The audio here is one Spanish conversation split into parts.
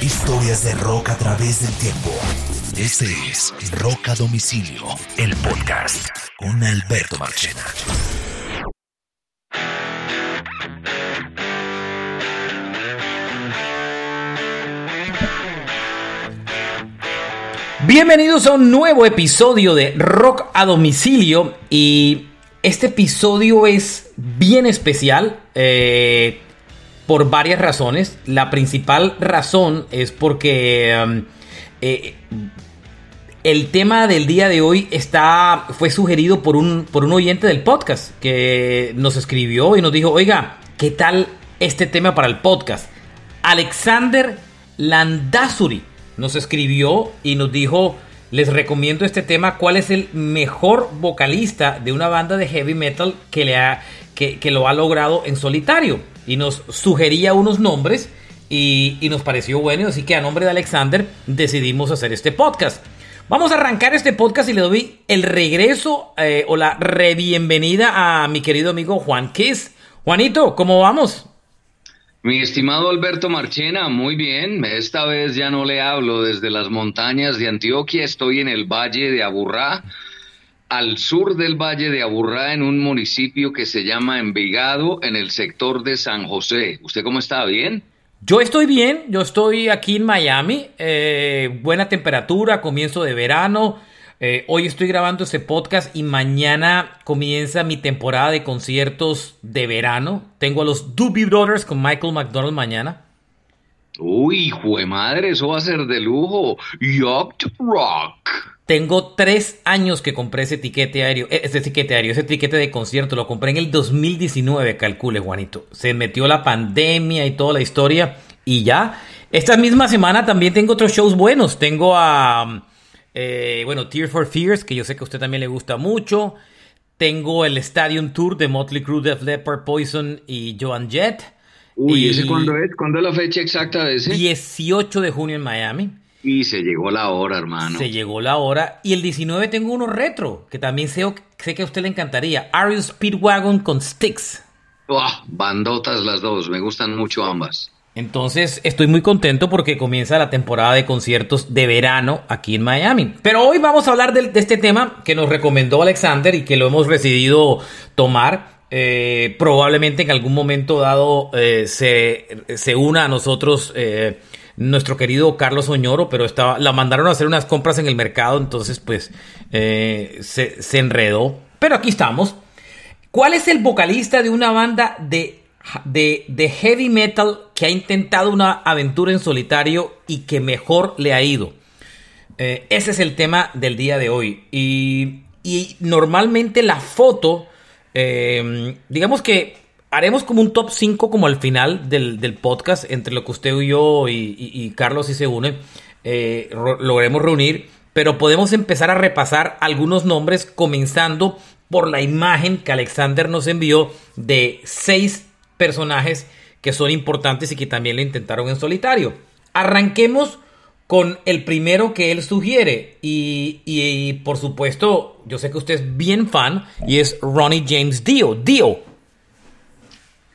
Historias de rock a través del tiempo. Este es Rock a Domicilio, el podcast con Alberto Marchena. Bienvenidos a un nuevo episodio de Rock a Domicilio y este episodio es bien especial eh, por varias razones. La principal razón es porque um, eh, el tema del día de hoy está, fue sugerido por un, por un oyente del podcast que nos escribió y nos dijo, oiga, ¿qué tal este tema para el podcast? Alexander Landazuri nos escribió y nos dijo, les recomiendo este tema, ¿cuál es el mejor vocalista de una banda de heavy metal que, le ha, que, lo ha logrado en solitario? Y nos sugería unos nombres y, nos pareció bueno, así que a nombre de Alexander decidimos hacer este podcast. Vamos a arrancar este podcast y le doy el regreso eh, o la re-bienvenida a mi querido amigo Juan Kiss. Juanito, ¿cómo vamos? Mi estimado Alberto Marchena, muy bien. Esta vez ya no le hablo desde las montañas de Antioquia, estoy en el Valle de Aburrá, al sur del Valle de Aburrá, en un municipio que se llama Envigado, en el sector de San José. ¿Usted cómo está? ¿Bien? Yo estoy bien, yo estoy aquí en Miami, eh, buena temperatura, comienzo de verano. Eh, hoy estoy grabando este podcast y mañana comienza mi temporada de conciertos de verano. Tengo a los Doobie Brothers con Michael McDonald mañana. Uy, hijo de madre, eso va a ser de lujo. Yup rock. Tengo tres años que compré ese etiquete aéreo, eh, ese etiquete aéreo, ese etiquete de concierto. Lo compré en el 2019, calcule, Juanito. Se metió la pandemia y toda la historia y ya. Esta misma semana también tengo otros shows buenos. Tengo a eh, bueno, Tears for Fears, que yo sé que a usted también le gusta mucho. Tengo el Stadium Tour de Motley Crue, Def Leppard, Poison y Joan Jett. Uy, y ¿ese cuándo es? ¿Cuándo es la fecha exacta de ese? 18 de junio en Miami. Y se llegó la hora, hermano. Se llegó la hora. Y el 19 tengo uno retro, que también sé, sé que a usted le encantaría. Ariel Speedwagon con Sticks. bandotas las dos, me gustan mucho ambas. Entonces estoy muy contento porque comienza la temporada de conciertos de verano aquí en Miami. Pero hoy vamos a hablar de, este tema que nos recomendó Alexander y que lo hemos decidido tomar. Eh, probablemente en algún momento dado eh, se, una a nosotros eh, nuestro querido Carlos Oñoro, pero estaba, la mandaron a hacer unas compras en el mercado, entonces pues se, se enredó. Pero aquí estamos. ¿Cuál es el vocalista de una banda de de, heavy metal que ha intentado una aventura en solitario y que mejor le ha ido. Eh, ese es el tema del día de hoy. Y, normalmente la foto, eh, digamos que haremos como un top 5 como al final del, podcast, entre lo que usted y yo y, Carlos si se une, eh, logremos reunir, pero podemos empezar a repasar algunos nombres comenzando por la imagen que Alexander nos envió de seis personajes que son importantes y que también lo intentaron en solitario. Arranquemos con el primero que él sugiere y, por supuesto yo sé que usted es bien fan y es Ronnie James Dio. Dio.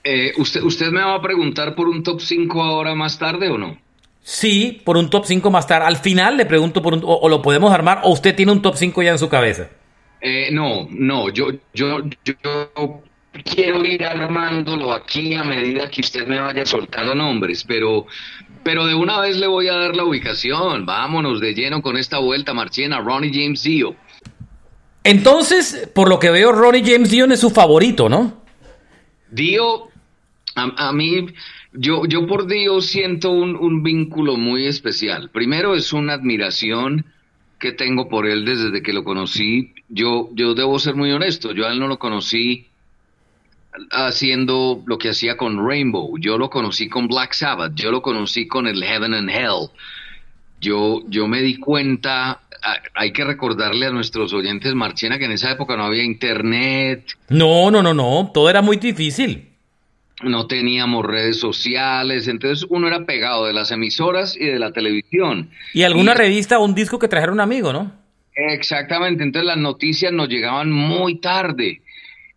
Eh, ¿usted, ¿Usted me va a preguntar por un top 5 ahora más tarde o no? Sí, por un top 5 más tarde. Al final le pregunto por un, o, lo podemos armar o usted tiene un top 5 ya en su cabeza. Eh, no, no, yo, yo, yo quiero ir armándolo aquí a medida que usted me vaya soltando nombres, pero, pero de una vez le voy a dar la ubicación. Vámonos de lleno con esta vuelta marchena, Ronnie James Dio. Entonces, por lo que veo, Ronnie James Dio es su favorito, ¿no? Dio, a, mí, yo, yo por Dio siento un, un vínculo muy especial. Primero es una admiración que tengo por él desde que lo conocí. Yo, yo debo ser muy honesto, yo a él no lo conocí haciendo lo que hacía con Rainbow, yo lo conocí con Black Sabbath, yo lo conocí con el Heaven and Hell. Yo, yo me di cuenta, hay que recordarle a nuestros oyentes, Marchena, que en esa época no había internet. No, no, no, no, todo era muy difícil. No teníamos redes sociales, entonces uno era pegado de las emisoras y de la televisión. Y alguna revista o un disco que trajera un amigo, ¿no? Exactamente, entonces las noticias nos llegaban muy tarde.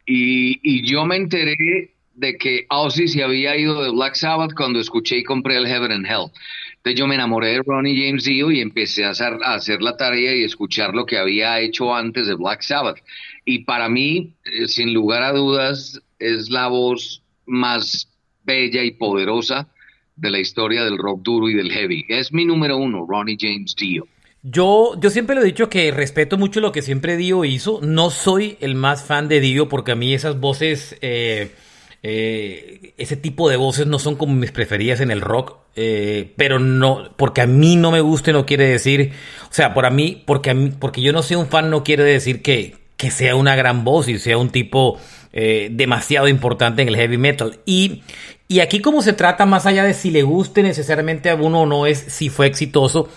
Y, yo me enteré de que Ozzy se había ido de Black Sabbath cuando escuché y compré el Heaven and Hell. Entonces yo me enamoré de Ronnie James Dio y empecé a hacer, a hacer la tarea y escuchar lo que había hecho antes de Black Sabbath. Y para mí, eh, sin lugar a dudas, es la voz más bella y poderosa de la historia del rock duro y del heavy. Es mi número uno, Ronnie James Dio. Yo, yo siempre lo he dicho que respeto mucho lo que siempre Dio hizo. No soy el más fan de Dio porque a mí esas voces, eh, eh, ese tipo de voces no son como mis preferidas en el rock. Eh, pero no, porque a mí no me guste no quiere decir, o sea, por a mí, porque a mí, porque yo no soy un fan no quiere decir que, que sea una gran voz y sea un tipo demasiado importante en el heavy metal. Y, y aquí como se trata más allá de si le guste necesariamente a uno o no es si fue exitoso.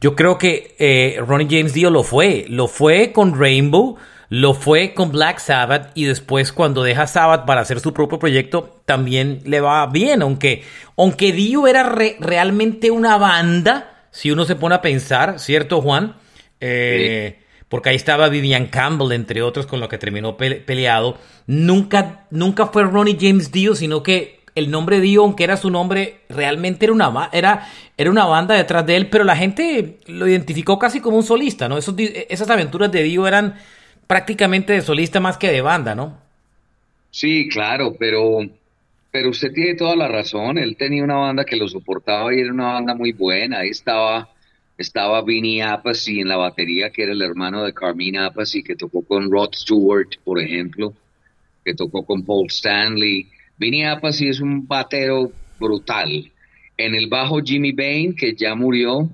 Yo creo que eh, Ronnie James Dio lo fue. Lo fue con Rainbow, lo fue con Black Sabbath y después cuando deja Sabbath para hacer su propio proyecto también le va bien. Aunque, aunque Dio era realmente una banda, si uno se pone a pensar, ¿cierto Juan? Eh, porque ahí estaba Vivian Campbell, entre otros, con lo que terminó peleado. Nunca, nunca fue Ronnie James Dio, sino que el nombre Dio, aunque era su nombre, realmente era una, era, era una banda detrás de él, pero la gente lo identificó casi como un solista, ¿no? esas aventuras de Dio eran prácticamente de solista más que de banda, ¿no? Sí, claro, pero, pero usted tiene toda la razón. Él tenía una banda que lo soportaba y era una banda muy buena. Ahí estaba, estaba Vinny Appice en la batería, que era el hermano de Carmine Appice, que tocó con Rod Stewart, por ejemplo, que tocó con Paul Stanley Vinny Appice es un batero brutal. En el bajo Jimmy Bain, que ya murió,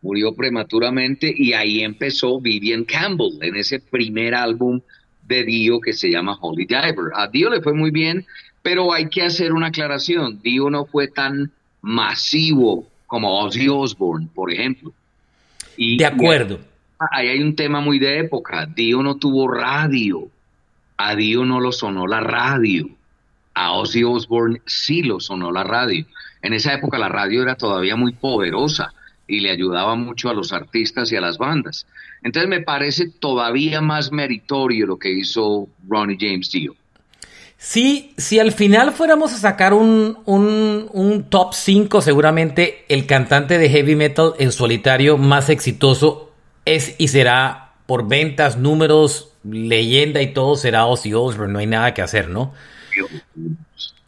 murió prematuramente, y ahí empezó Vivian Campbell, en ese primer álbum de Dio que se llama Holy Diver. A Dio le fue muy bien, pero hay que hacer una aclaración. Dio no fue tan masivo como Ozzy Osbourne, por ejemplo. Y, de acuerdo. ahí hay un tema muy de época. Dio no tuvo radio. A Dio no lo sonó la radio a Ozzy Osbourne sí lo sonó la radio. En esa época la radio era todavía muy poderosa y le ayudaba mucho a los artistas y a las bandas. Entonces me parece todavía más meritorio lo que hizo Ronnie James Dio. Sí, si al final fuéramos a sacar un, un top 5, seguramente el cantante de heavy metal en solitario más exitoso es y será por ventas, números, leyenda y todo, será Ozzy Osbourne, no hay nada que hacer, ¿no?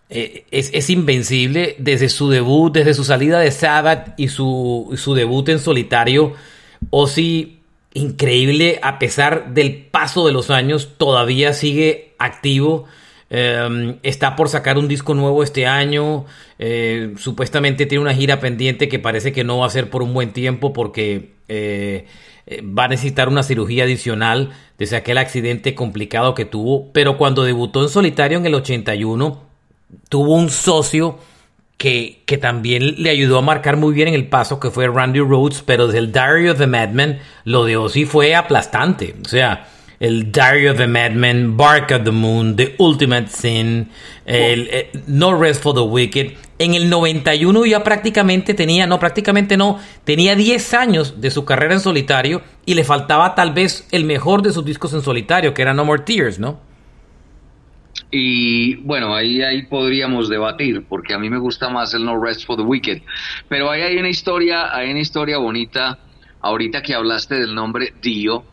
Eh, es, invencible desde su debut, desde su salida de Sabbath y su, su debut en solitario. Ozzy, increíble, a pesar del paso de los años, todavía sigue activo. Em, está por sacar un disco nuevo este año. Eh, supuestamente tiene una gira pendiente que parece que no va a ser por un buen tiempo porque eh, va a necesitar una cirugía adicional desde aquel accidente complicado que tuvo. Pero cuando debutó en solitario en el 81, tuvo un socio que, que, también le ayudó a marcar muy bien en el paso, que fue Randy Rhodes, pero desde el Diary of the Madman, lo de Ozzy fue aplastante. O sea, el Diary of the Madman, Bark of the Moon, The Ultimate Sin, el, eh, No Rest for the Wicked. En el 91 ya prácticamente tenía, no, prácticamente no, tenía 10 años de su carrera en solitario y le faltaba tal vez el mejor de sus discos en solitario, que era No More Tears, ¿no? Y bueno, ahí, ahí podríamos debatir, porque a mí me gusta más el No Rest for the Wicked. Pero ahí hay una historia, hay una historia bonita, ahorita que hablaste del nombre Dio,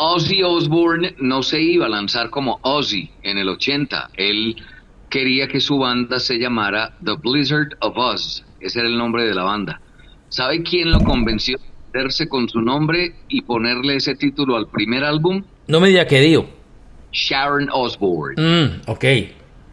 Ozzy Osbourne no se iba a lanzar como Ozzy en el 80. Él quería que su banda se llamara The Blizzard of Oz. Ese era el nombre de la banda. ¿Sabe quién lo convenció de meterse con su nombre y ponerle ese título al primer álbum? No me diga que dio. Sharon Osbourne. Mm, ok.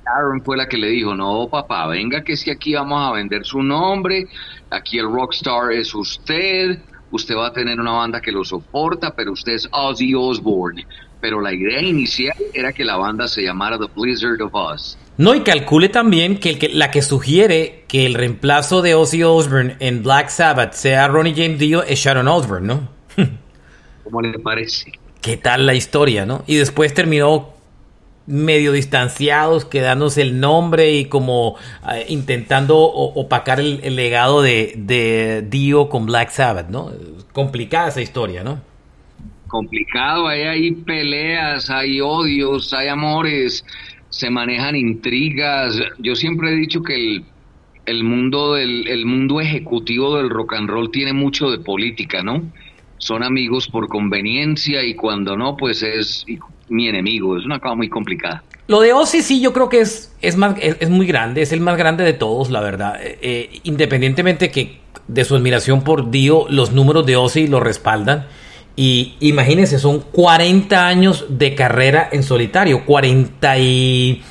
Sharon fue la que le dijo, no papá, venga que que aquí vamos a vender su nombre, aquí el rockstar es usted, usted va a tener una banda que lo soporta, pero usted es Ozzy Osbourne. Pero la idea inicial era que la banda se llamara The Blizzard of Oz. No, y calcule también que, el la que sugiere que el reemplazo de Ozzy Osbourne en Black Sabbath sea Ronnie James Dio es Sharon Osbourne, ¿no? ¿Cómo le parece? ¿Qué tal la historia, no? Y después terminó medio distanciados, quedándose el nombre y como eh, intentando opacar el, legado de, Dio con Black Sabbath, ¿no? Complicada esa historia, ¿no? Complicado, ahí hay peleas, hay odios, hay amores, se manejan intrigas. Yo siempre he dicho que el, mundo del el mundo ejecutivo del rock and roll tiene mucho de política, ¿no? Son amigos por conveniencia y cuando no, pues es mi enemigo. Es una cosa muy complicada. Lo de Ozzy sí yo creo que es, es, más, es, muy grande, es el más grande de todos, la verdad. Eh, eh, independientemente que de su admiración por Dio, los números de Ozzy lo respaldan. Y imagínense, son 40 años de carrera en solitario, 40 y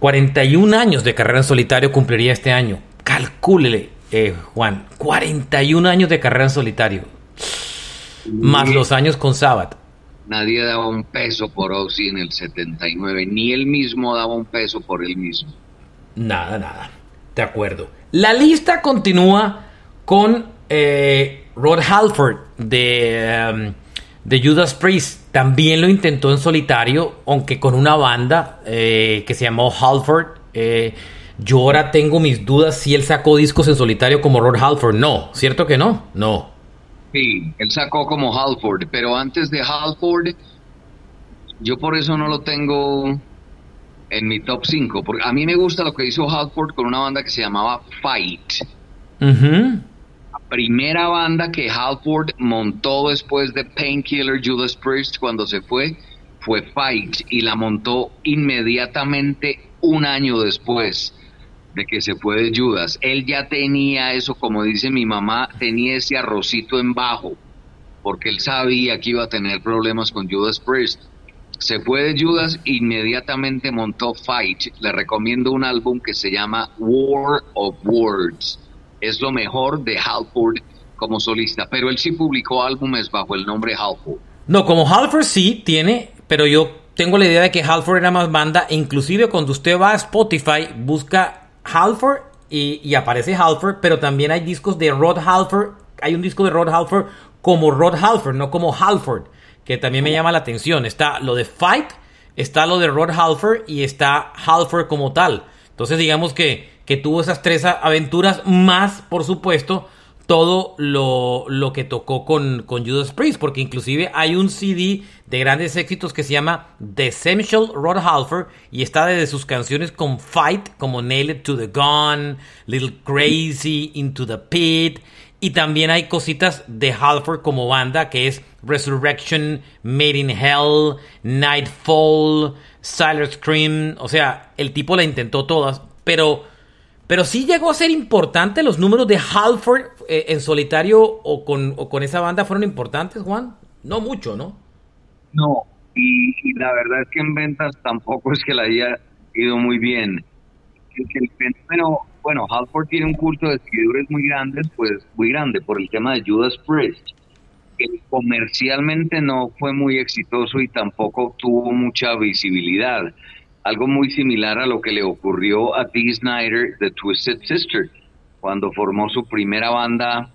41 años de carrera en solitario cumpliría este año. Calcúlele, eh, Juan, 41 años de carrera en solitario, más los años con Sabbath. Nadie daba un peso por Ozzy en el 79, ni él mismo daba un peso por él mismo. Nada, nada. De acuerdo. La lista continúa con eh, Rod Halford de, um, de, Judas Priest. También lo intentó en solitario, aunque con una banda eh, que se llamó Halford. Eh, yo ahora tengo mis dudas si él sacó discos en solitario como Rod Halford. No, ¿cierto que no? No. Sí, él sacó como Halford, pero antes de Halford, yo por eso no lo tengo en mi top 5, porque a mí me gusta lo que hizo Halford con una banda que se llamaba Fight. La primera banda que Halford montó después de Painkiller Judas Priest cuando se fue fue Fight y la montó inmediatamente un año después de que se fue de Judas. Él ya tenía eso, como dice mi mamá, tenía ese arrocito en bajo, porque él sabía que iba a tener problemas con Judas Priest. Se fue de Judas, inmediatamente montó Fight. Le recomiendo un álbum que se llama War of Words. Es lo mejor de Halford como solista, pero él sí publicó álbumes bajo el nombre Halford. No, como Halford sí tiene, pero yo tengo la idea de que Halford era más banda. Inclusive cuando usted va a Spotify, busca Halford y, aparece Halford, pero también hay discos de Rod Halford. Hay un disco de Rod Halford como Rod Halford, no como Halford, que también me llama la atención. Está lo de Fight, está lo de Rod Halford y está Halford como tal. Entonces digamos que, que tuvo esas tres aventuras más, por supuesto, todo lo, lo que tocó con, con, Judas Priest, porque inclusive hay un CD de grandes éxitos que se llama The Essential Rod Halford y está desde sus canciones con Fight, como Nail It to the Gun, Little Crazy, Into the Pit, y también hay cositas de Halford como banda, que es Resurrection, Made in Hell, Nightfall, Silent Scream, o sea, el tipo la intentó todas, pero pero sí llegó a ser importante los números de Halford eh, en solitario o con, con esa banda fueron importantes, Juan. No mucho, ¿no? No, y, la verdad es que en ventas tampoco es que la haya ido muy bien. Pero bueno, Halford tiene un culto de seguidores muy grandes, pues muy grande por el tema de Judas Priest, que comercialmente no fue muy exitoso y tampoco tuvo mucha visibilidad algo muy similar a lo que le ocurrió a Dee Snyder de Twisted Sister, cuando formó su primera banda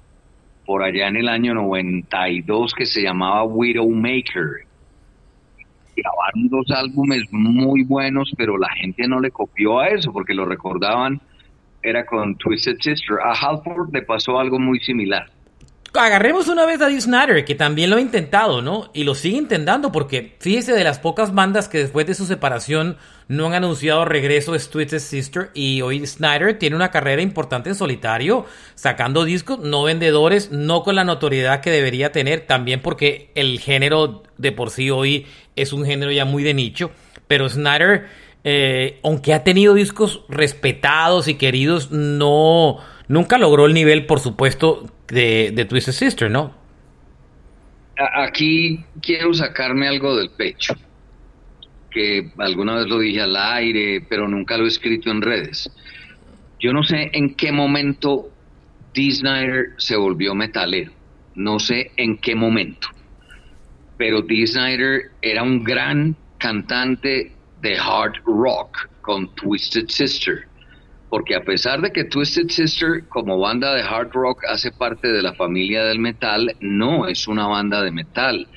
por allá en el año 92 que se llamaba Widowmaker. Grabaron dos álbumes muy buenos, pero la gente no le copió a eso porque lo recordaban, era con Twisted Sister. A Halford le pasó algo muy similar agarremos una vez a Dee Snyder, que también lo ha intentado, ¿no? Y lo sigue intentando, porque fíjese de las pocas bandas que después de su separación no han anunciado regreso de Twisted Sister. Y hoy Snyder tiene una carrera importante en solitario, sacando discos no vendedores, no con la notoriedad que debería tener, también porque el género de por sí hoy es un género ya muy de nicho. Pero Snyder, eh, aunque ha tenido discos respetados y queridos, no Nunca logró el nivel, por supuesto, de, de Twisted Sister, ¿no? Aquí quiero sacarme algo del pecho, que alguna vez lo dije al aire, pero nunca lo he escrito en redes. Yo no sé en qué momento Dee se volvió metalero, no sé en qué momento, pero Dee era un gran cantante de hard rock con Twisted Sister porque a pesar de que Twisted Sister como banda de hard rock hace parte de la familia del metal, no es una banda de metal.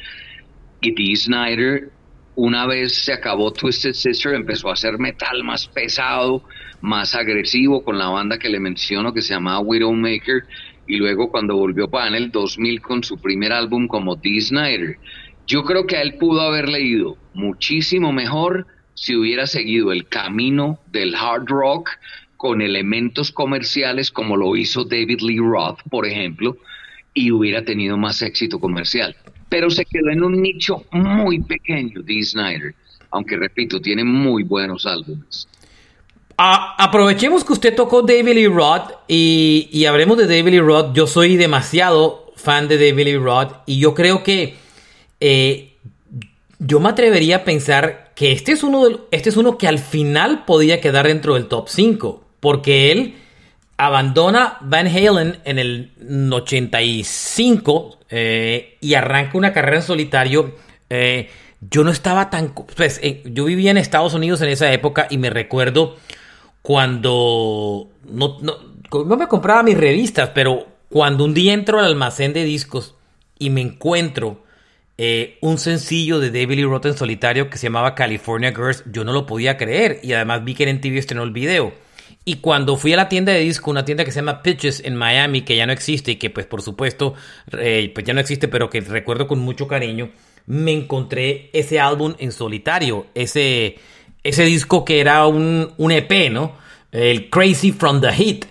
Y Dee Snyder, una vez se acabó Twisted Sister, empezó a hacer metal más pesado, más agresivo con la banda que le menciono que se llamaba Widowmaker y luego cuando volvió para en el 2000 con su primer álbum como Dee Snyder. Yo creo que a él pudo haber leído muchísimo mejor si hubiera seguido el camino del hard rock con elementos comerciales como lo hizo David Lee Roth, por ejemplo, y hubiera tenido más éxito comercial. Pero se quedó en un nicho muy pequeño, Dee Snyder, aunque repito, tiene muy buenos álbumes. aprovechemos que usted tocó David Lee Roth y, hablemos de David Lee Roth. Yo soy demasiado fan de David Lee Roth y yo creo que eh, yo me atrevería a pensar que este es, uno este es uno que al final podía quedar dentro del top 5 porque él abandona Van Halen en el 85 eh, y arranca una carrera en solitario. Eh, yo no estaba tan... Pues, eh, yo vivía en Estados Unidos en esa época y me recuerdo cuando... No, no, me compraba mis revistas, pero cuando un día entro al almacén de discos y me encuentro un sencillo de David Lee Roth en solitario que se llamaba California Girls, yo no lo podía creer y además vi que en TV estrenó el video. Y cuando fui a la tienda de disco, una tienda que se llama Pitches en Miami, que ya no existe y que pues por supuesto eh, pues ya no existe, pero que recuerdo con mucho cariño, me encontré ese álbum en solitario, ese, ese disco que era un, un EP, ¿no? El Crazy from the Heat.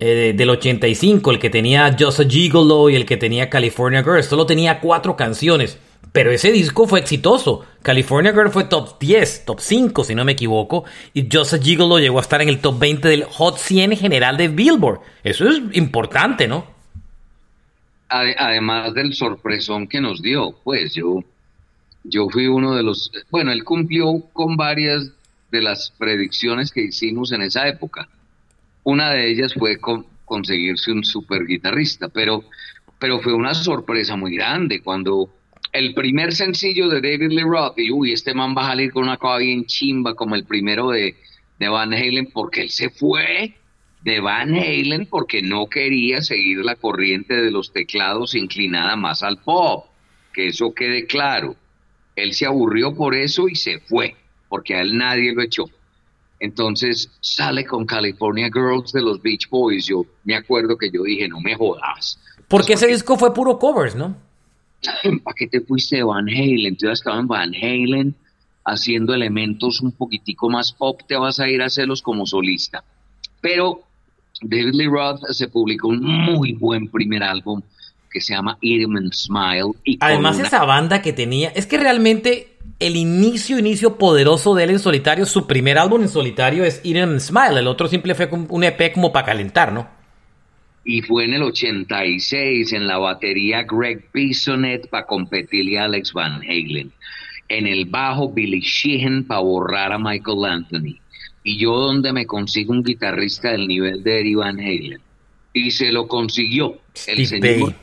Eh, del 85, el que tenía Just a Gigolo y el que tenía California Girls. Solo tenía cuatro canciones. Pero ese disco fue exitoso. California Girl fue top 10, top 5 si no me equivoco. Y Just a Gigolo llegó a estar en el top 20 del Hot 100 general de Billboard. Eso es importante, ¿no? Además del sorpresón que nos dio, pues yo, yo fui uno de los... Bueno, él cumplió con varias de las predicciones que hicimos en esa época. Una de ellas fue conseguirse un super guitarrista, pero, pero fue una sorpresa muy grande cuando el primer sencillo de David Lee Roth, y uy, este man va a salir con una cosa bien chimba como el primero de, de Van Halen, porque él se fue de Van Halen porque no quería seguir la corriente de los teclados inclinada más al pop, que eso quede claro. Él se aburrió por eso y se fue, porque a él nadie lo echó. Entonces sale con California Girls de los Beach Boys. Yo me acuerdo que yo dije, no me jodas. Porque ese disco fue puro covers, ¿no? ¿Para qué te fuiste de Van Halen? Entonces estaba en Van Halen haciendo elementos un poquitico más pop, te vas a ir a hacerlos como solista. Pero David Lee Roth se publicó un muy buen primer álbum que se llama Eat Smile. Y Además esa banda que tenía, es que realmente el inicio, inicio poderoso de él en solitario, su primer álbum en solitario es Eat Smile, el otro simple fue un EP como para calentar, ¿no? Y fue en el 86 en la batería Greg Bisonet para competirle a Alex Van Halen. En el bajo Billy Sheehan para borrar a Michael Anthony. Y yo donde me consigo un guitarrista del nivel de Eddie Van Halen. Y se lo consiguió el señor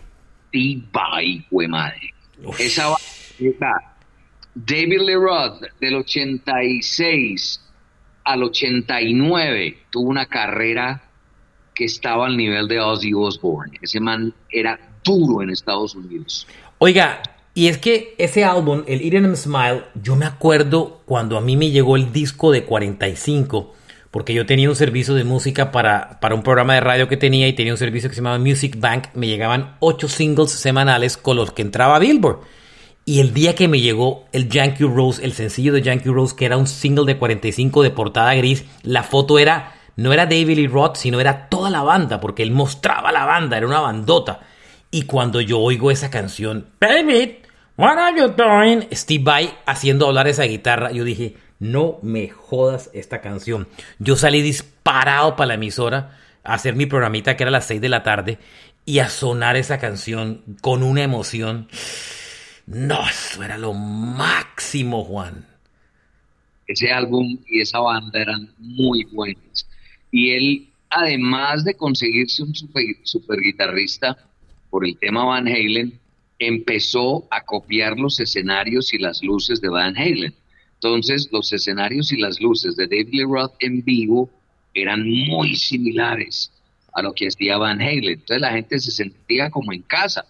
fue madre. Esa David Lee Roth del 86 al 89 tuvo una carrera que estaba al nivel de Ozzy Osbourne. Ese man era duro en Estados Unidos. Oiga, y es que ese álbum, el Eden Smile, yo me acuerdo cuando a mí me llegó el disco de 45, porque yo tenía un servicio de música para, para un programa de radio que tenía y tenía un servicio que se llamaba Music Bank, me llegaban ocho singles semanales con los que entraba Billboard. Y el día que me llegó el Yankee Rose, el sencillo de Yankee Rose, que era un single de 45 de portada gris, la foto era no era David Lee Roth, sino era toda la banda, porque él mostraba la banda, era una bandota. Y cuando yo oigo esa canción, David, what are you doing? Steve Vai haciendo hablar esa guitarra, yo dije, no me jodas esta canción. Yo salí disparado para la emisora a hacer mi programita que era a las 6 de la tarde y a sonar esa canción con una emoción. No, eso era lo máximo, Juan. Ese álbum y esa banda eran muy buenos. Y él, además de conseguirse un super, guitarrista por el tema Van Halen, empezó a copiar los escenarios y las luces de Van Halen. Entonces, los escenarios y las luces de David Lee Roth en vivo eran muy similares a lo que hacía Van Halen. Entonces, la gente se sentía como en casa.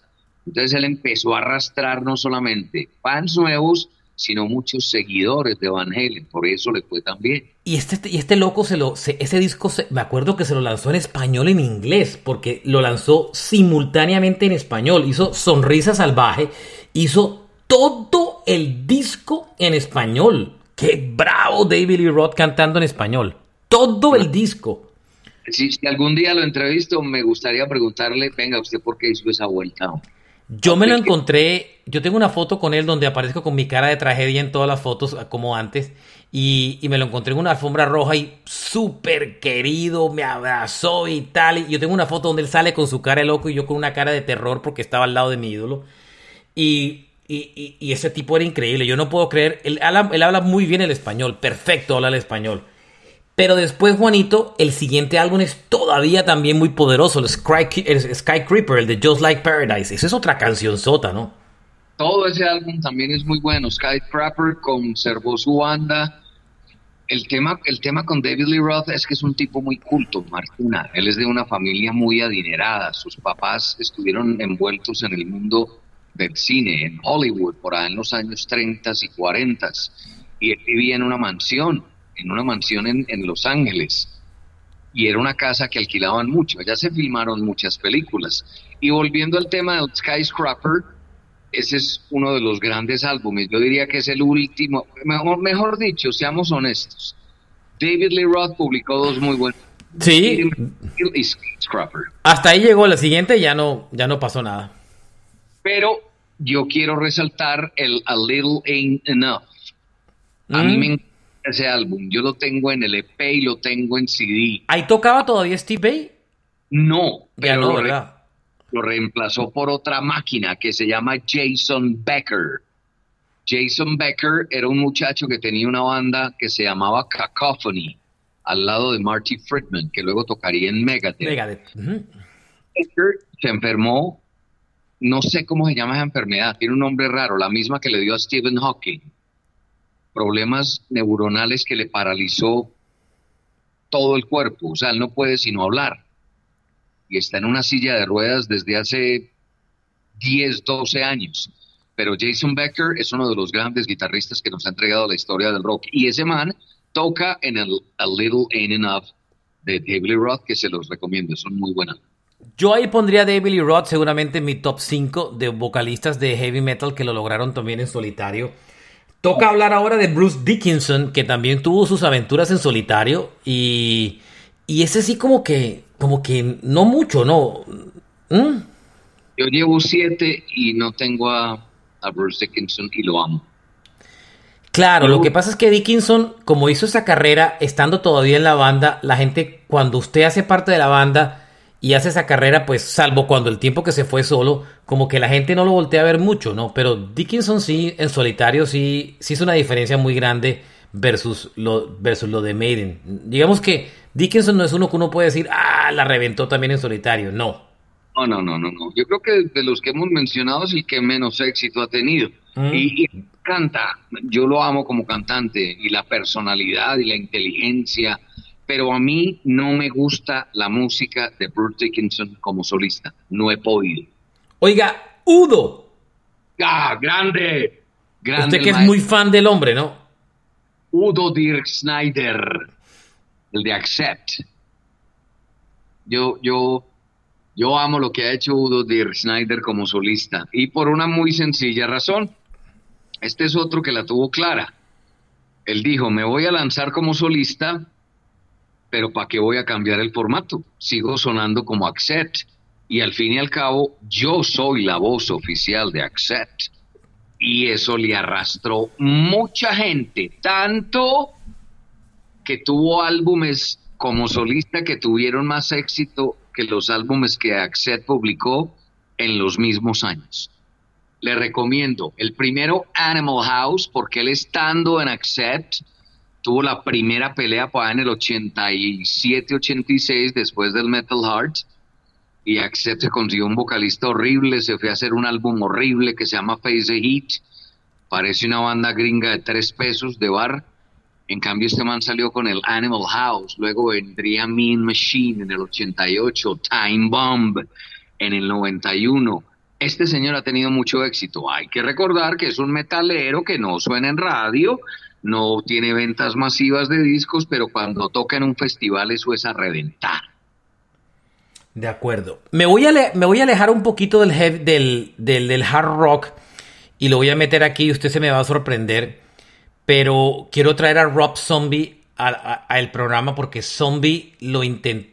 Entonces, él empezó a arrastrar no solamente fans nuevos, sino muchos seguidores de Van Halen, por eso le fue tan bien. Y este, y este loco, se lo, ese disco, me acuerdo que se lo lanzó en español en inglés, porque lo lanzó simultáneamente en español, hizo Sonrisa Salvaje, hizo todo el disco en español. ¡Qué bravo David Lee Roth cantando en español! Todo el disco. Si, algún día lo entrevisto, me gustaría preguntarle, venga, ¿usted por qué hizo esa vuelta? Yo me lo encontré, yo tengo una foto con él donde aparezco con mi cara de tragedia en todas las fotos como antes y, me lo encontré en una alfombra roja y súper querido, me abrazó y tal. Y yo tengo una foto donde él sale con su cara de loco y yo con una cara de terror porque estaba al lado de mi ídolo. Y, y, ese tipo era increíble, yo no puedo creer, él habla, él habla muy bien el español, perfecto habla el español. Pero después, Juanito, el siguiente álbum es todavía también muy poderoso, el, Sky, el Sky Creeper, el de Just Like Paradise. Esa es otra canción sota, ¿no? Todo ese álbum también es muy bueno. Sky Creeper conservó su banda. El tema, el tema con David Lee Roth es que es un tipo muy culto, Martina. Él es de una familia muy adinerada. Sus papás estuvieron envueltos en el mundo del cine, en Hollywood, por ahí en los años 30 y 40. Y él vivía en una mansión en una mansión en, en Los Ángeles y era una casa que alquilaban mucho. Allá se filmaron muchas películas. Y volviendo al tema del Skyscraper, ese es uno de los grandes álbumes. Yo diría que es el último, mejor, mejor dicho, seamos honestos. David Lee Roth publicó dos muy buenos. Sí. Y Hasta ahí llegó la siguiente, ya no, ya no pasó nada. Pero yo quiero resaltar el A Little Ain't Enough. A mí mm. me ese álbum. Yo lo tengo en el EP y lo tengo en CD. ¿Ahí tocaba todavía Steve Bay? No, pero lo, lo, reemplazó por otra máquina que se llama Jason Becker. Jason Becker era un muchacho que tenía una banda que se llamaba Cacophony, al lado de Marty Friedman, que luego tocaría en Megadeth. Megadeth. Becker se enfermó, no sé cómo se llama esa enfermedad, tiene un nombre raro, la misma que le dio a Stephen Hawking problemas neuronales que le paralizó todo el cuerpo, o sea, él no puede sino hablar. Y está en una silla de ruedas desde hace 10, 12 años. Pero Jason Becker es uno de los grandes guitarristas que nos ha entregado la historia del rock. Y ese man toca en el A Little Ain't Enough de David Roth, que se los recomiendo, son muy buenas. Yo ahí pondría a David Roth seguramente en mi top 5 de vocalistas de heavy metal que lo lograron también en solitario. Toca hablar ahora de Bruce Dickinson, que también tuvo sus aventuras en solitario y, y ese sí como que, como que no mucho, ¿no? ¿Mm? Yo llevo siete y no tengo a, Bruce Dickinson y lo amo. Claro, lo que pasa es que Dickinson, como hizo esa carrera, estando todavía en la banda, la gente, cuando usted hace parte de la banda, y hace esa carrera, pues salvo cuando el tiempo que se fue solo, como que la gente no lo voltea a ver mucho, ¿no? Pero Dickinson sí, en solitario sí, sí es una diferencia muy grande versus lo, versus lo de Maiden. Digamos que Dickinson no es uno que uno puede decir, ah, la reventó también en solitario, no. No, no, no, no, no. Yo creo que de los que hemos mencionado es el que menos éxito ha tenido. Mm. Y, y, canta, yo lo amo como cantante, y la personalidad y la inteligencia pero a mí no me gusta la música de Bruce Dickinson como solista. No he podido. Oiga, Udo. Ah, grande. grande Usted que es muy fan del hombre, ¿no? Udo Dirk Snyder, el de Accept. Yo, yo, yo amo lo que ha hecho Udo Dirk Snyder como solista y por una muy sencilla razón. Este es otro que la tuvo clara. Él dijo, me voy a lanzar como solista pero ¿para qué voy a cambiar el formato? Sigo sonando como Accept y al fin y al cabo yo soy la voz oficial de Accept. Y eso le arrastró mucha gente, tanto que tuvo álbumes como solista que tuvieron más éxito que los álbumes que Accept publicó en los mismos años. Le recomiendo el primero Animal House porque él estando en Accept tuvo la primera pelea para en el 87-86 después del Metal Heart y Accept se consiguió un vocalista horrible, se fue a hacer un álbum horrible que se llama Face the Heat, parece una banda gringa de tres pesos de bar, en cambio este man salió con el Animal House, luego vendría Mean Machine en el 88, Time Bomb en el 91. Este señor ha tenido mucho éxito. Hay que recordar que es un metalero que no suena en radio, no tiene ventas masivas de discos, pero cuando toca en un festival eso es a reventar. De acuerdo. Me voy a, me voy a alejar un poquito del, del, del, hard rock y lo voy a meter aquí y usted se me va a sorprender. Pero quiero traer a Rob Zombie al programa porque Zombie lo,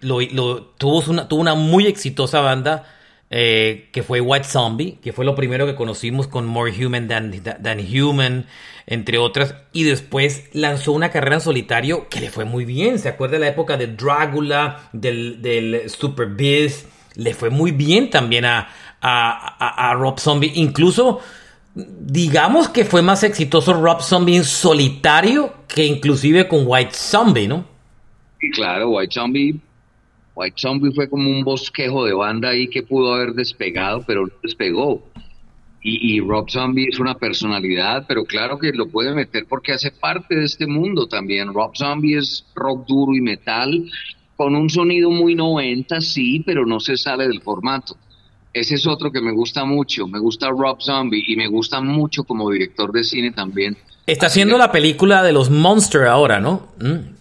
lo, tuvo, una, tuvo una muy exitosa banda eh, que fue White Zombie, que fue lo primero que conocimos con More Human Than, Than, Human, entre otras, y después lanzó una carrera en solitario que le fue muy bien. ¿Se acuerda de la época de Dragula, del, del Super Biz? Le fue muy bien también a, a, a, Rob Zombie. Incluso, digamos que fue más exitoso Rob Zombie en solitario que inclusive con White Zombie, ¿no? Claro, White Zombie White Zombie fue como un bosquejo de banda ahí que pudo haber despegado, pero no despegó. Y, Rob Zombie es una personalidad, pero claro que lo puede meter porque hace parte de este mundo también. Rob Zombie es rock duro y metal, con un sonido muy 90, sí, pero no se sale del formato. Ese es otro que me gusta mucho. Me gusta Rob Zombie y me gusta mucho como director de cine también. Está haciendo la película de los Monster ahora, ¿no? Mm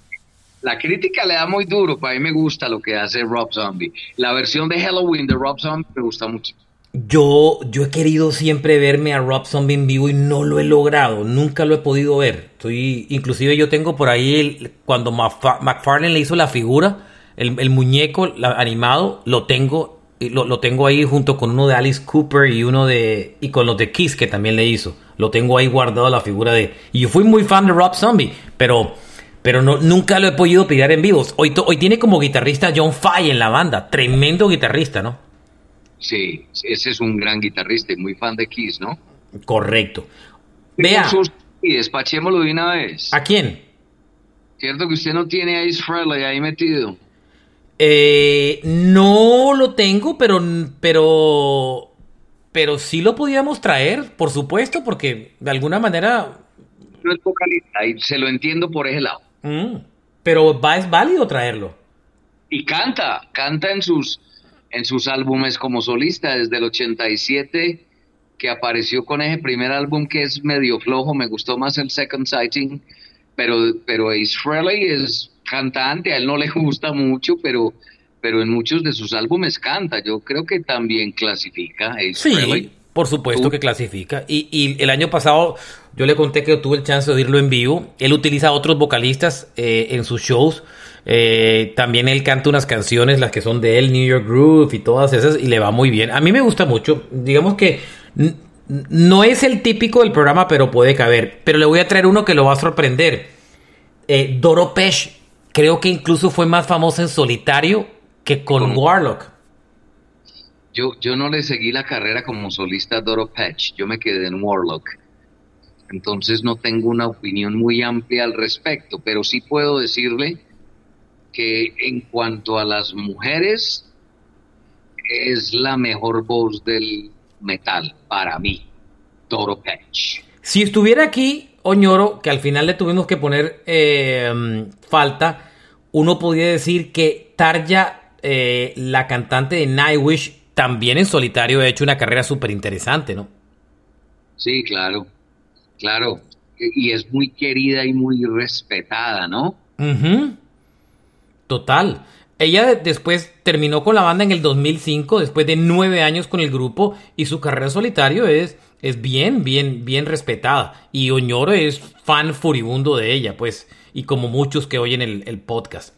la crítica le da muy duro, para mí me gusta lo que hace Rob Zombie. La versión de Halloween de Rob Zombie me gusta mucho. Yo, yo he querido siempre verme a Rob Zombie en vivo y no lo he logrado, nunca lo he podido ver. Estoy, inclusive yo tengo por ahí cuando McFarlane le hizo la figura, el, muñeco animado, lo tengo, lo, lo, tengo ahí junto con uno de Alice Cooper y uno de y con los de Kiss que también le hizo. Lo tengo ahí guardado la figura de. Y yo fui muy fan de Rob Zombie, pero pero no, nunca lo he podido pillar en vivos. Hoy, hoy tiene como guitarrista John Fay en la banda, tremendo guitarrista, ¿no? Sí, ese es un gran guitarrista y muy fan de Kiss, ¿no? Correcto. Vea. Y despachémoslo de una vez. ¿A quién? Cierto que usted no tiene a Frehley ahí metido. Eh, no lo tengo, pero, pero, pero sí lo podíamos traer, por supuesto, porque de alguna manera. No es vocalista y se lo entiendo por ese lado. Mm. pero va, es válido traerlo. Y canta, canta en sus, en sus álbumes como solista desde el 87 que apareció con ese primer álbum que es medio flojo, me gustó más el Second Sighting, pero, pero Ace Frehley es cantante, a él no le gusta mucho, pero, pero en muchos de sus álbumes canta, yo creo que también clasifica Ace sí, por supuesto que clasifica, y, y el año pasado yo le conté que tuve el chance de oírlo en vivo. Él utiliza a otros vocalistas eh, en sus shows. Eh, también él canta unas canciones, las que son de él, New York Groove y todas esas, y le va muy bien. A mí me gusta mucho. Digamos que no es el típico del programa, pero puede caber. Pero le voy a traer uno que lo va a sorprender. Eh, Doro Pesh, creo que incluso fue más famoso en solitario que con Warlock. Yo, yo no le seguí la carrera como solista a Doro Pesh, yo me quedé en Warlock entonces no tengo una opinión muy amplia al respecto, pero sí puedo decirle que en cuanto a las mujeres, es la mejor voz del metal para mí, Toro Patch. Si estuviera aquí Oñoro, que al final le tuvimos que poner eh, falta, uno podría decir que Tarja, eh, la cantante de Nightwish, también en solitario ha hecho una carrera súper interesante, ¿no? Sí, claro. Claro, y es muy querida y muy respetada, ¿no? Total. Ella después terminó con la banda en el 2005, después de nueve años con el grupo, y su carrera solitario es, es bien, bien, bien respetada. Y Oñoro es fan furibundo de ella, pues, y como muchos que oyen el, podcast.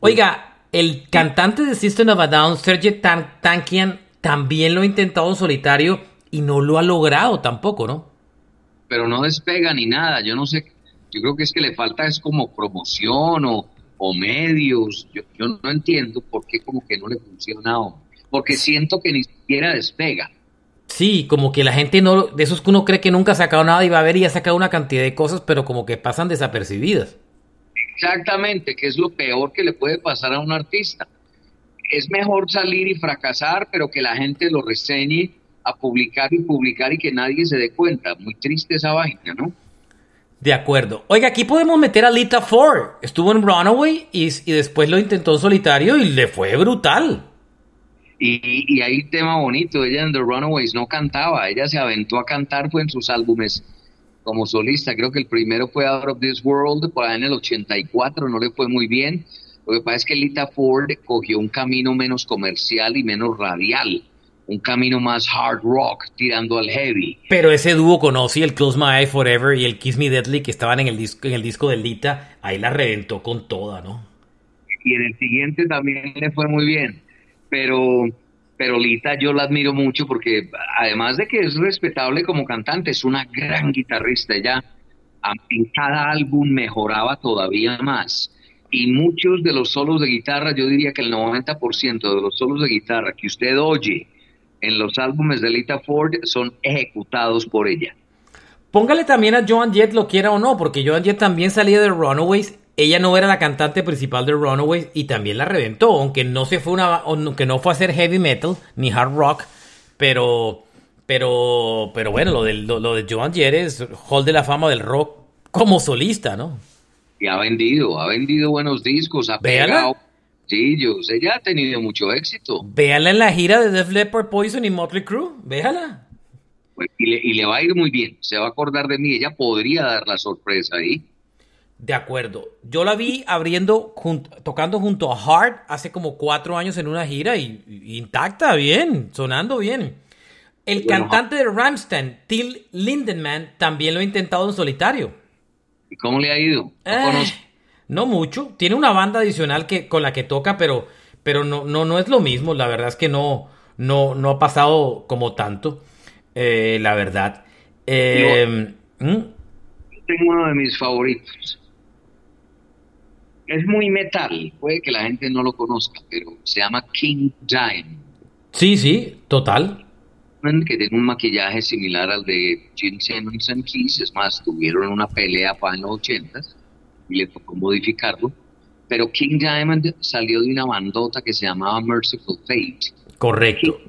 Oiga, el cantante de System of a Down, Serge Tankian, también lo ha intentado en solitario y no lo ha logrado tampoco, ¿no? Pero no despega ni nada. Yo no sé, yo creo que es que le falta es como promoción o, o medios. Yo, yo, no entiendo por qué como que no le funciona porque siento que ni siquiera despega. Sí, como que la gente no, de esos que uno cree que nunca ha sacado nada y va a ver y ha sacado una cantidad de cosas, pero como que pasan desapercibidas. Exactamente, que es lo peor que le puede pasar a un artista. Es mejor salir y fracasar, pero que la gente lo reseñe a publicar y publicar y que nadie se dé cuenta. Muy triste esa vaina, ¿no? De acuerdo. Oiga, aquí podemos meter a Lita Ford. Estuvo en Runaway y, y después lo intentó en solitario y le fue brutal. Y, y, hay tema bonito, ella en The Runaways no cantaba, ella se aventó a cantar, fue en sus álbumes como solista, creo que el primero fue Out of This World, por en el 84, no le fue muy bien, lo que pasa es que Lita Ford cogió un camino menos comercial y menos radial, un camino más hard rock tirando al heavy. Pero ese dúo con Ozzy, el Close My Eye Forever y el Kiss Me Deadly que estaban en el disco, en el disco de Lita, ahí la reventó con toda, ¿no? Y en el siguiente también le fue muy bien. Pero, pero Lita yo la admiro mucho porque además de que es respetable como cantante, es una gran guitarrista. Ella en cada álbum mejoraba todavía más. Y muchos de los solos de guitarra, yo diría que el 90% de los solos de guitarra que usted oye en los álbumes de Lita Ford son ejecutados por ella. Póngale también a Joan Jett, lo quiera o no, porque Joan Jett también salía de Runaways. Ella no era la cantante principal de Runaways y también la reventó, aunque no se fue una, aunque no fue a hacer heavy metal ni hard rock, pero, pero, pero bueno, lo de, lo, de Joan Jett es hall de la fama del rock como solista, ¿no? Y ha vendido, ha vendido buenos discos, ha pegado Sí, yo sé, ella ha tenido mucho éxito. Véala en la gira de Def Leppard, Poison y Motley Crue, véala. Y, le, va a ir muy bien, se va a acordar de mí, ella podría dar la sorpresa ahí. De acuerdo. Yo la vi abriendo, tocando junto a Hart hace como cuatro años en una gira y, intacta, bien, sonando bien. El cantante de Ramstein, Till Lindemann, también lo ha intentado en solitario. ¿Y cómo le ha ido? No, no mucho. Tiene una banda adicional que, con la que toca, pero, pero no, no, no es lo mismo. La verdad es que no, no, no ha pasado como tanto. Eh, la verdad. Eh, ¿hmm? Tengo uno de mis favoritos. Es muy metal. Puede que la gente no lo conozca, pero se llama King Diamond. Sí, sí, total que tiene un maquillaje similar al de Gene Simmons and Keys, es más, tuvieron una pelea para en los ochentas y le tocó modificarlo. Pero King Diamond salió de una bandota que se llamaba Merciful Fate. Correcto.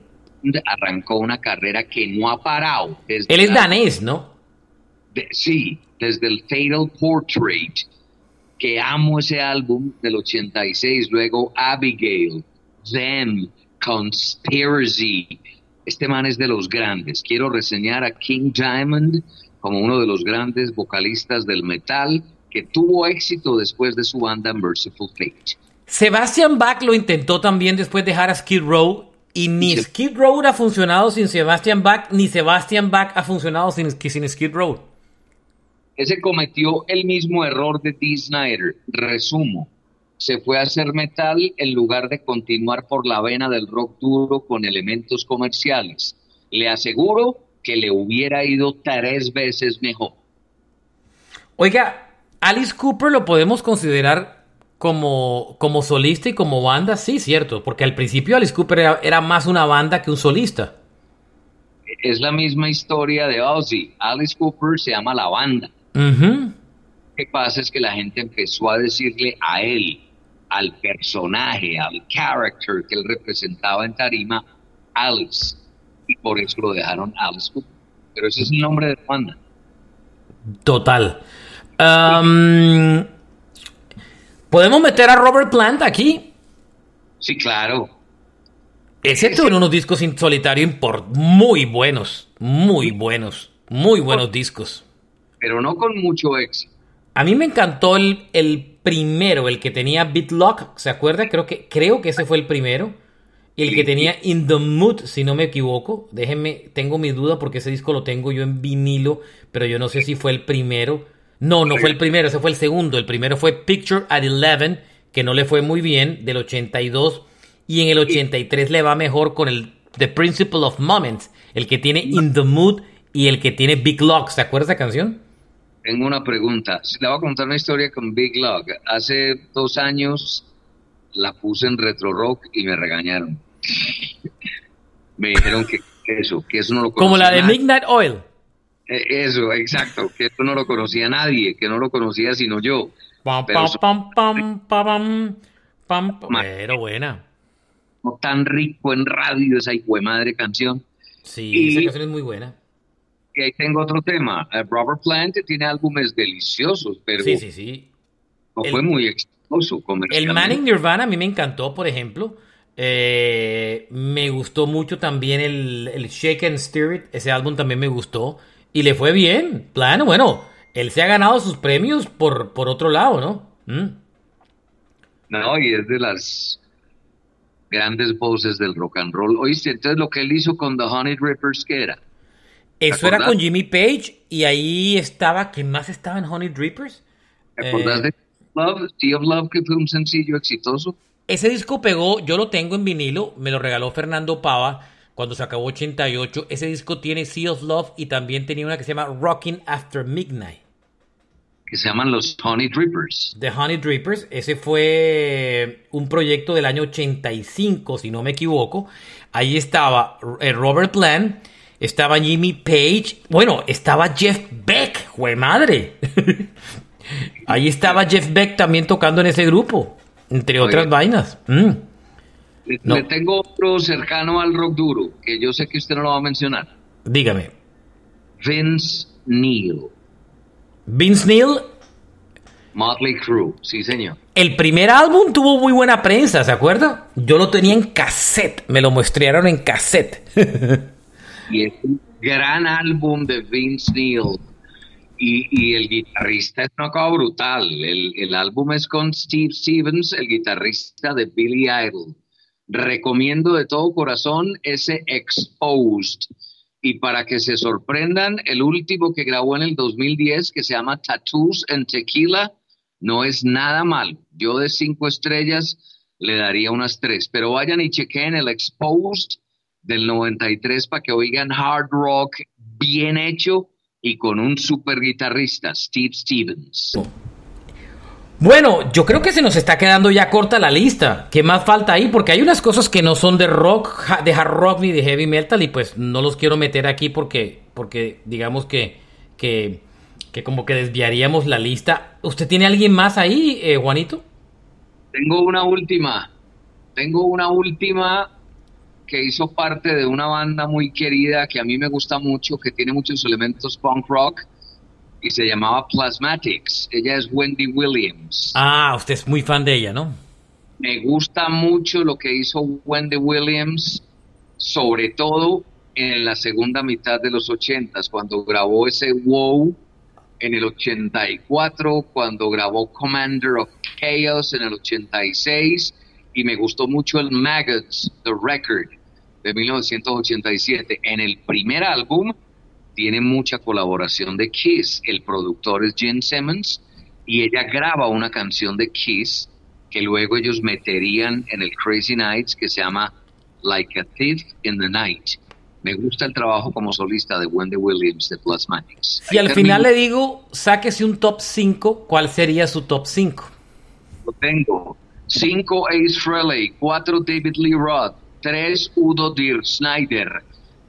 arrancó una carrera que no ha parado. Él es danés, ¿no? sí, desde el Fatal Portrait, que amo ese álbum del 86, luego Abigail, Them, Conspiracy. Este man es de los grandes. Quiero reseñar a King Diamond como uno de los grandes vocalistas del metal que tuvo éxito después de su banda Merciful Fate. Sebastian Bach lo intentó también después de dejar a Skid Row y ni Skid Row ha funcionado sin Sebastian Bach, ni Sebastian Bach ha funcionado sin, sin Skid Row. Ese cometió el mismo error de Dee Snyder. Resumo, se fue a hacer metal en lugar de continuar por la vena del rock duro con elementos comerciales. Le aseguro que le hubiera ido tres veces mejor. Oiga, Alice Cooper lo podemos considerar como, como solista y como banda, sí, cierto, porque al principio Alice Cooper era, más una banda que un solista. Es la misma historia de Ozzy. Alice Cooper se llama la banda. Lo que pasa es que la gente empezó a decirle a él, al personaje, al character que él representaba en Tarima, Alice. Y por eso lo dejaron Alice Cooper. Pero ese es el nombre de la banda. Total. ¿Podemos meter a Robert Plant aquí? Sí, claro. Ese tuvo unos discos en solitario muy buenos, muy buenos, muy buenos discos. Pero no con mucho éxito. A mí me encantó el, el primero, el que tenía Bitlock, ¿se acuerda? Creo que, creo que ese fue el primero. Y el que tenía In the Mood, si no me equivoco. Déjenme, tengo mi duda porque ese disco lo tengo yo en vinilo, pero yo no sé si fue el primero. No, no fue el primero, ese fue el segundo. El primero fue Picture at Eleven, que no le fue muy bien, del 82. Y en el 83 le va mejor con el The Principle of Moments, el que tiene In the Mood y el que tiene Big Lock. ¿Se acuerda esa canción? Tengo una pregunta. Le voy a contar una historia con Big Lock. Hace dos años la puse en Retro Rock y me regañaron. me dijeron que, eso, que eso no lo conocía. Como la de Midnight Oil. E, eso, exacto, que eso no lo conocía nadie, que no lo conocía sino yo. Pam, pero, pam, pam, pam, pam, pero buena. No tan rico en radio esa hijo de madre canción. Sí, esa canción es muy buena. Y ahí tengo otro tema. Eh, Robert Plant tiene álbumes deliciosos, pero sí, sí, sí. no fue muy exitoso El Manning Nirvana a mí me encantó, por ejemplo. Eh, me gustó mucho también el, el Shake and Spirit. Ese álbum también me gustó. Y le fue bien. Plano, bueno, él se ha ganado sus premios por, por otro lado, ¿no? Mm. No, y es de las grandes voces del rock and roll. Oíste, entonces lo que él hizo con The Honey Drippers, ¿qué era? Eso era con Jimmy Page y ahí estaba, ¿quién más estaba en Honey Drippers? ¿Te acordás eh, de Love? Sea of Love, que fue un sencillo exitoso. Ese disco pegó, yo lo tengo en vinilo, me lo regaló Fernando Pava cuando se acabó 88. Ese disco tiene Sea of Love y también tenía una que se llama Rocking After Midnight. Que se llaman los Honey Drippers. The Honey Drippers, ese fue un proyecto del año 85, si no me equivoco. Ahí estaba eh, Robert Plant, estaba Jimmy Page, bueno, estaba Jeff Beck, jue madre. Ahí estaba Jeff Beck también tocando en ese grupo. Entre otras vainas. Mm. Le, tengo otro cercano al rock duro, que yo sé que usted no lo va a mencionar. Dígame. Vince Neil. Vince Neil. Motley Crue, sí señor. El primer álbum tuvo muy buena prensa, ¿se acuerda? Yo lo tenía en cassette, me lo mostraron en cassette. y es un gran álbum de Vince Neil y, el guitarrista es una cosa brutal. El, álbum es con Steve Stevens, el guitarrista de Billy Idol. Recomiendo de todo corazón ese Exposed. Y para que se sorprendan, el último que grabó en el 2010, que se llama Tattoos and Tequila, no es nada mal. Yo de cinco estrellas le daría unas tres. Pero vayan y chequen el Exposed del 93 para que oigan hard rock bien hecho y con un super guitarrista, Steve Stevens. Bueno, yo creo que se nos está quedando ya corta la lista. ¿Qué más falta ahí? Porque hay unas cosas que no son de rock, de hard rock ni de heavy metal y pues no los quiero meter aquí porque, porque digamos que, que, que como que desviaríamos la lista. ¿Usted tiene alguien más ahí, eh, Juanito? Tengo una última. Tengo una última que hizo parte de una banda muy querida que a mí me gusta mucho, que tiene muchos elementos punk rock y se llamaba Plasmatics. Ella es Wendy Williams. Ah, usted es muy fan de ella, ¿no? Me gusta mucho lo que hizo Wendy Williams, sobre todo en la segunda mitad de los ochentas, cuando grabó ese Wow en el 84, cuando grabó Commander of Chaos en el 86, y me gustó mucho el Maggots, The Record, de 1987. En el primer álbum tiene mucha colaboración de Kiss. El productor es Gene Simmons y ella graba una canción de Kiss que luego ellos meterían en el Crazy Nights que se llama Like a Thief in the Night. Me gusta el trabajo como solista de Wendy Williams de Plasmatics. Si al final le digo, sáquese un top 5, ¿cuál sería su top 5? Lo tengo. 5 Ace Frehley, 4 David Lee Roth, 3 Udo Dir Snyder,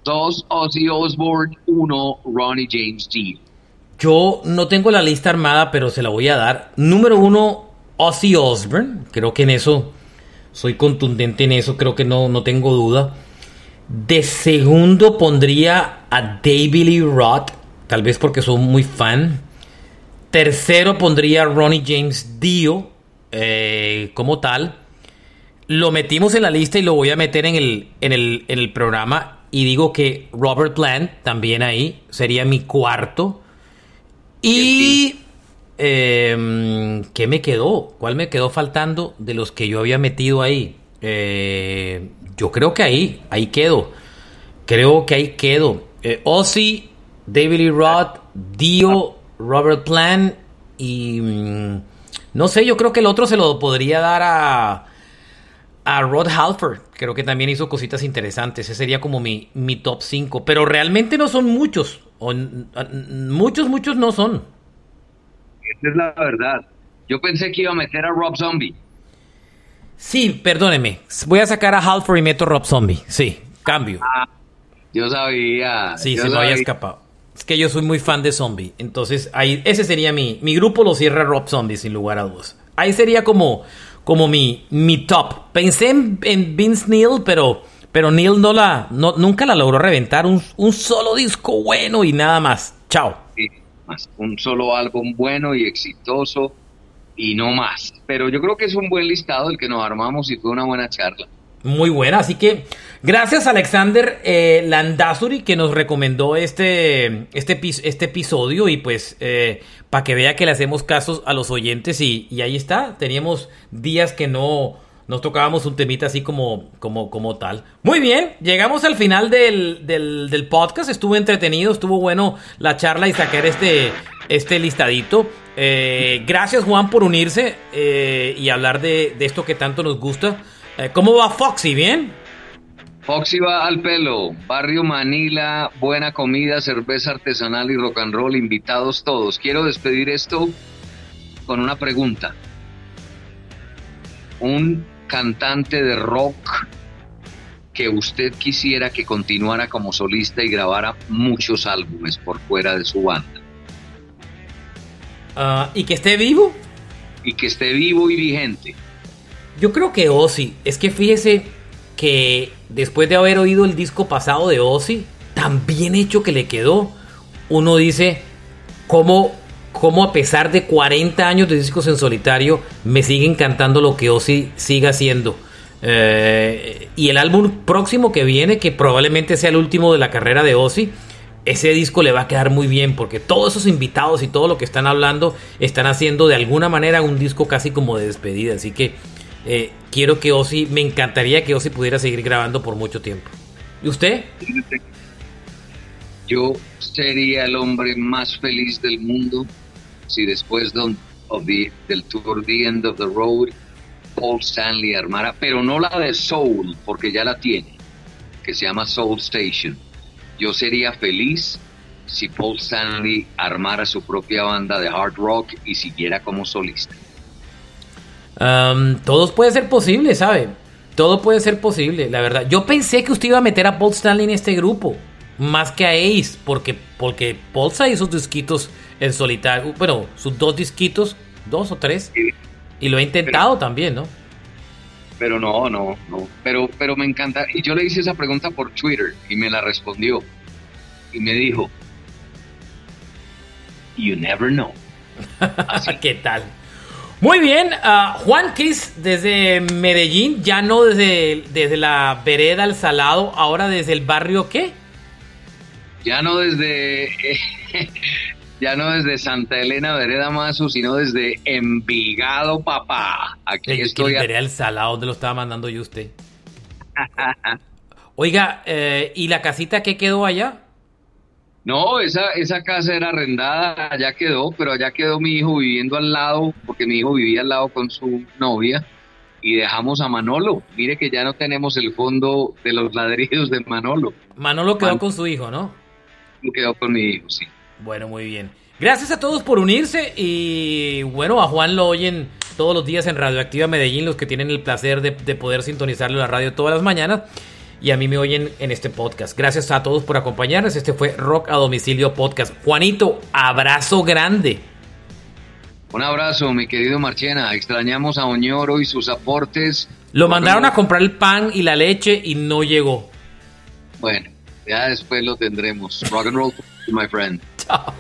2 Ozzy Osbourne, 1 Ronnie James Dio. Yo no tengo la lista armada, pero se la voy a dar. Número 1, Ozzy Osbourne. Creo que en eso soy contundente en eso, creo que no, no tengo duda. De segundo pondría a David Lee Roth, tal vez porque soy muy fan. Tercero pondría a Ronnie James Dio eh, como tal lo metimos en la lista y lo voy a meter en el, en el, en el programa. Y digo que Robert Plant también ahí sería mi cuarto. Y. Eh, ¿Qué me quedó? ¿Cuál me quedó faltando de los que yo había metido ahí? Eh, yo creo que ahí, ahí quedo. Creo que ahí quedo. Eh, Ozzy, David Lee Roth, Dio, Robert Plant y. Mm, no sé, yo creo que el otro se lo podría dar a a Rod Halford. Creo que también hizo cositas interesantes. Ese sería como mi, mi top 5. Pero realmente no son muchos. O, muchos, muchos no son. Esa es la verdad. Yo pensé que iba a meter a Rob Zombie. Sí, perdóneme. Voy a sacar a Halford y meto a Rob Zombie. Sí, cambio. Ah, yo sabía. Sí, se me había escapado. Es que yo soy muy fan de Zombie. Entonces, ahí, ese sería mi. Mi grupo lo cierra Rob Zombie, sin lugar a dudas. Ahí sería como como mi, mi top. Pensé en, Vince Neil, pero, pero Neil no la, no, nunca la logró reventar. Un, un solo disco bueno y nada más. Chao. un solo álbum bueno y exitoso y no más. Pero yo creo que es un buen listado el que nos armamos y fue una buena charla. Muy buena, así que gracias Alexander eh, Landazuri que nos recomendó este, este, este episodio y pues eh, para que vea que le hacemos casos a los oyentes y, ahí está, teníamos días que no, nos tocábamos un temita así como, como, como tal. Muy bien, llegamos al final del, del, podcast. Estuvo entretenido, estuvo bueno la charla y sacar este, este listadito. Eh, gracias Juan por unirse eh, y hablar de, esto que tanto nos gusta. Eh, ¿Cómo va Foxy? ¿Bien? Foxy va al pelo, barrio Manila, buena comida, cerveza artesanal y rock and roll, invitados todos. Quiero despedir esto con una pregunta. Un cantante de rock que usted quisiera que continuara como solista y grabara muchos álbumes por fuera de su banda. Ah, ¿Y que esté vivo? Y que esté vivo y vigente. Yo creo que Ozzy. Es que fíjese que después de haber oído el disco pasado de Ozzy, tan bien hecho que le quedó, uno dice, ¿cómo cómo a pesar de 40 años de discos en solitario, me sigue encantando lo que Ozzy siga haciendo. Eh, y el álbum próximo que viene, que probablemente sea el último de la carrera de Ozzy, ese disco le va a quedar muy bien porque todos esos invitados y todo lo que están hablando están haciendo de alguna manera un disco casi como de despedida. Así que eh, quiero que Ozzy, me encantaría que Ozzy pudiera seguir grabando por mucho tiempo. ¿Y usted? Yo sería el hombre más feliz del mundo si después del tour The End of the Road, Paul Stanley armara, pero no la de Soul, porque ya la tiene, que se llama Soul Station. Yo sería feliz si Paul Stanley armara su propia banda de hard rock y siguiera como solista. Um, todo puede ser posible, ¿sabe? Todo puede ser posible, la verdad. Yo pensé que usted iba a meter a Paul Stanley en este grupo, más que a Ace, porque, porque Paul hizo sus disquitos en solitario, bueno, sus dos disquitos, dos o tres, y lo he intentado también, ¿no? Pero no, no, no, pero, pero me encanta, y yo le hice esa pregunta por Twitter y me la respondió, y me dijo, You never know. ¿Qué tal? Muy bien, uh, Juan Kiss desde Medellín, ya no desde, desde la vereda al salado, ahora desde el barrio qué? Ya no desde ya no desde Santa Elena, Vereda Mazo, sino desde Envigado, papá. Aquí estoy. El al salado, ¿dónde lo estaba mandando yo usted? Oiga, eh, ¿y la casita qué quedó allá? No, esa, esa casa era arrendada, allá quedó, pero allá quedó mi hijo viviendo al lado, porque mi hijo vivía al lado con su novia, y dejamos a Manolo. Mire que ya no tenemos el fondo de los ladrillos de Manolo. Manolo quedó con su hijo, ¿no? Quedó con mi hijo, sí. Bueno, muy bien. Gracias a todos por unirse y bueno, a Juan lo oyen todos los días en Radioactiva Medellín, los que tienen el placer de, poder sintonizarle la radio todas las mañanas y a mí me oyen en este podcast. Gracias a todos por acompañarnos. Este fue Rock a Domicilio Podcast. Juanito, abrazo grande. Un abrazo, mi querido Marchena. Extrañamos a Oñoro y sus aportes. Lo mandaron a comprar el pan y la leche y no llegó. Bueno, ya después lo tendremos. Rock and roll, my friend. Ciao.